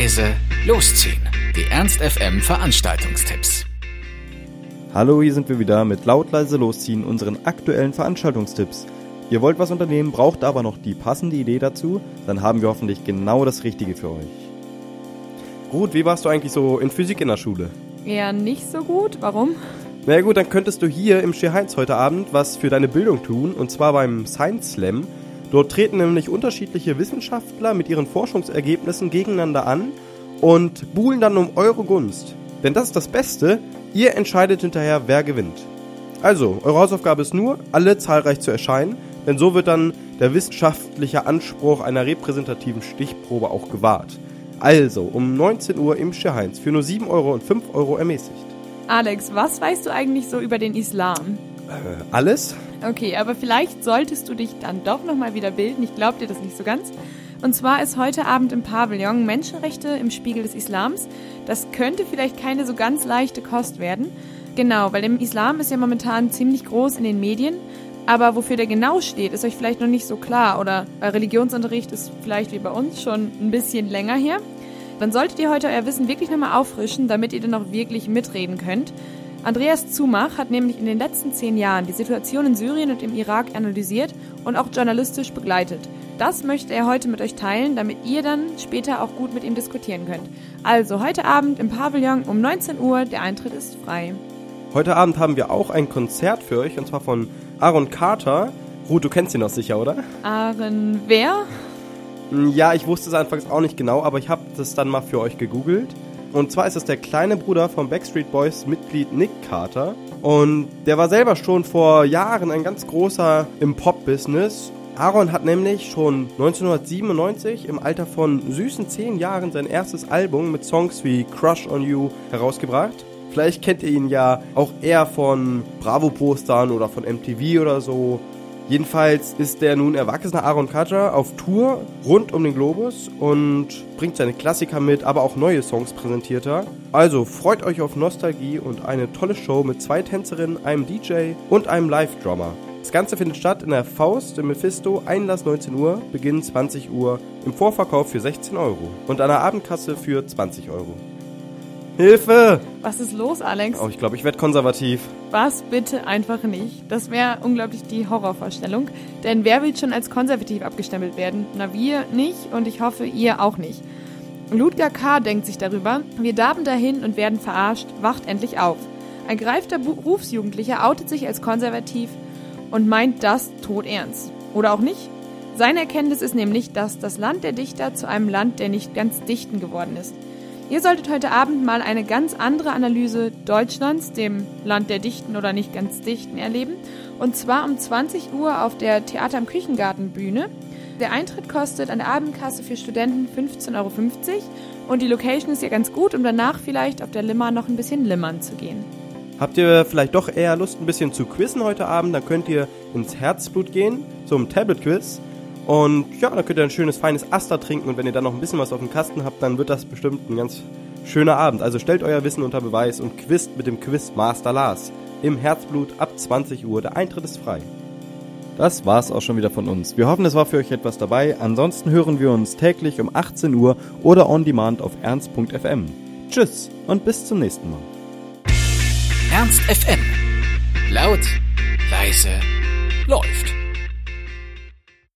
leise, losziehen. Die Ernst FM Veranstaltungstipps. Hallo, hier sind wir wieder mit laut leise losziehen unseren aktuellen Veranstaltungstipps. Ihr wollt was unternehmen, braucht aber noch die passende Idee dazu, dann haben wir hoffentlich genau das Richtige für euch. Gut, wie warst du eigentlich so in Physik in der Schule? Eher nicht so gut. Warum? Na ja, gut, dann könntest du hier im Heinz heute Abend was für deine Bildung tun, und zwar beim Science Slam. Dort treten nämlich unterschiedliche Wissenschaftler mit ihren Forschungsergebnissen gegeneinander an und buhlen dann um eure Gunst. Denn das ist das Beste, ihr entscheidet hinterher, wer gewinnt. Also, eure Hausaufgabe ist nur, alle zahlreich zu erscheinen, denn so wird dann der wissenschaftliche Anspruch einer repräsentativen Stichprobe auch gewahrt. Also, um 19 Uhr im Heinz für nur 7 Euro und 5 Euro ermäßigt. Alex, was weißt du eigentlich so über den Islam? Äh, alles? Okay, aber vielleicht solltest du dich dann doch nochmal wieder bilden. Ich glaube dir das nicht so ganz. Und zwar ist heute Abend im Pavillon Menschenrechte im Spiegel des Islams. Das könnte vielleicht keine so ganz leichte Kost werden. Genau, weil der Islam ist ja momentan ziemlich groß in den Medien. Aber wofür der genau steht, ist euch vielleicht noch nicht so klar. Oder Religionsunterricht ist vielleicht wie bei uns schon ein bisschen länger her. Dann solltet ihr heute euer Wissen wirklich nochmal auffrischen, damit ihr dann auch wirklich mitreden könnt. Andreas Zumach hat nämlich in den letzten zehn Jahren die Situation in Syrien und im Irak analysiert und auch journalistisch begleitet. Das möchte er heute mit euch teilen, damit ihr dann später auch gut mit ihm diskutieren könnt. Also heute Abend im Pavillon um 19 Uhr, der Eintritt ist frei. Heute Abend haben wir auch ein Konzert für euch und zwar von Aaron Carter. Ruth, du kennst ihn doch sicher, oder? Aaron wer? Ja, ich wusste es anfangs auch nicht genau, aber ich habe das dann mal für euch gegoogelt. Und zwar ist es der kleine Bruder von Backstreet Boys Mitglied Nick Carter. Und der war selber schon vor Jahren ein ganz großer im Pop-Business. Aaron hat nämlich schon 1997 im Alter von süßen 10 Jahren sein erstes Album mit Songs wie Crush on You herausgebracht. Vielleicht kennt ihr ihn ja auch eher von Bravo-Postern oder von MTV oder so. Jedenfalls ist der nun erwachsene Aaron Carter auf Tour rund um den Globus und bringt seine Klassiker mit, aber auch neue Songs präsentiert er. Also freut euch auf Nostalgie und eine tolle Show mit zwei Tänzerinnen, einem DJ und einem Live-Drummer. Das Ganze findet statt in der Faust im Mephisto, Einlass 19 Uhr, Beginn 20 Uhr, im Vorverkauf für 16 Euro und an der Abendkasse für 20 Euro. Hilfe! Was ist los, Alex? Oh, ich glaube, ich werde konservativ. Was bitte einfach nicht. Das wäre unglaublich die Horrorvorstellung. Denn wer will schon als konservativ abgestempelt werden? Na, wir nicht und ich hoffe, ihr auch nicht. Ludger K. denkt sich darüber, wir darben dahin und werden verarscht, wacht endlich auf. Ein gereifter Berufsjugendlicher outet sich als konservativ und meint das todernst. Oder auch nicht? Seine Erkenntnis ist nämlich, dass das Land der Dichter zu einem Land der nicht ganz Dichten geworden ist. Ihr solltet heute Abend mal eine ganz andere Analyse Deutschlands, dem Land der Dichten oder nicht ganz Dichten, erleben. Und zwar um 20 Uhr auf der Theater im Küchengarten Bühne. Der Eintritt kostet an der Abendkasse für Studenten 15,50 Euro und die Location ist ja ganz gut, um danach vielleicht auf der Limmer noch ein bisschen limmern zu gehen. Habt ihr vielleicht doch eher Lust, ein bisschen zu quizzen heute Abend? Dann könnt ihr ins Herzblut gehen zum Tablet-Quiz. Und ja, dann könnt ihr ein schönes, feines Aster trinken und wenn ihr dann noch ein bisschen was auf dem Kasten habt, dann wird das bestimmt ein ganz schöner Abend. Also stellt euer Wissen unter Beweis und quizt mit dem Quizmaster Lars im Herzblut ab 20 Uhr. Der Eintritt ist frei. Das war's auch schon wieder von uns. Wir hoffen, es war für euch etwas dabei. Ansonsten hören wir uns täglich um 18 Uhr oder on demand auf ernst.fm. Tschüss und bis zum nächsten Mal. Ernst FM. Laut, leise, läuft.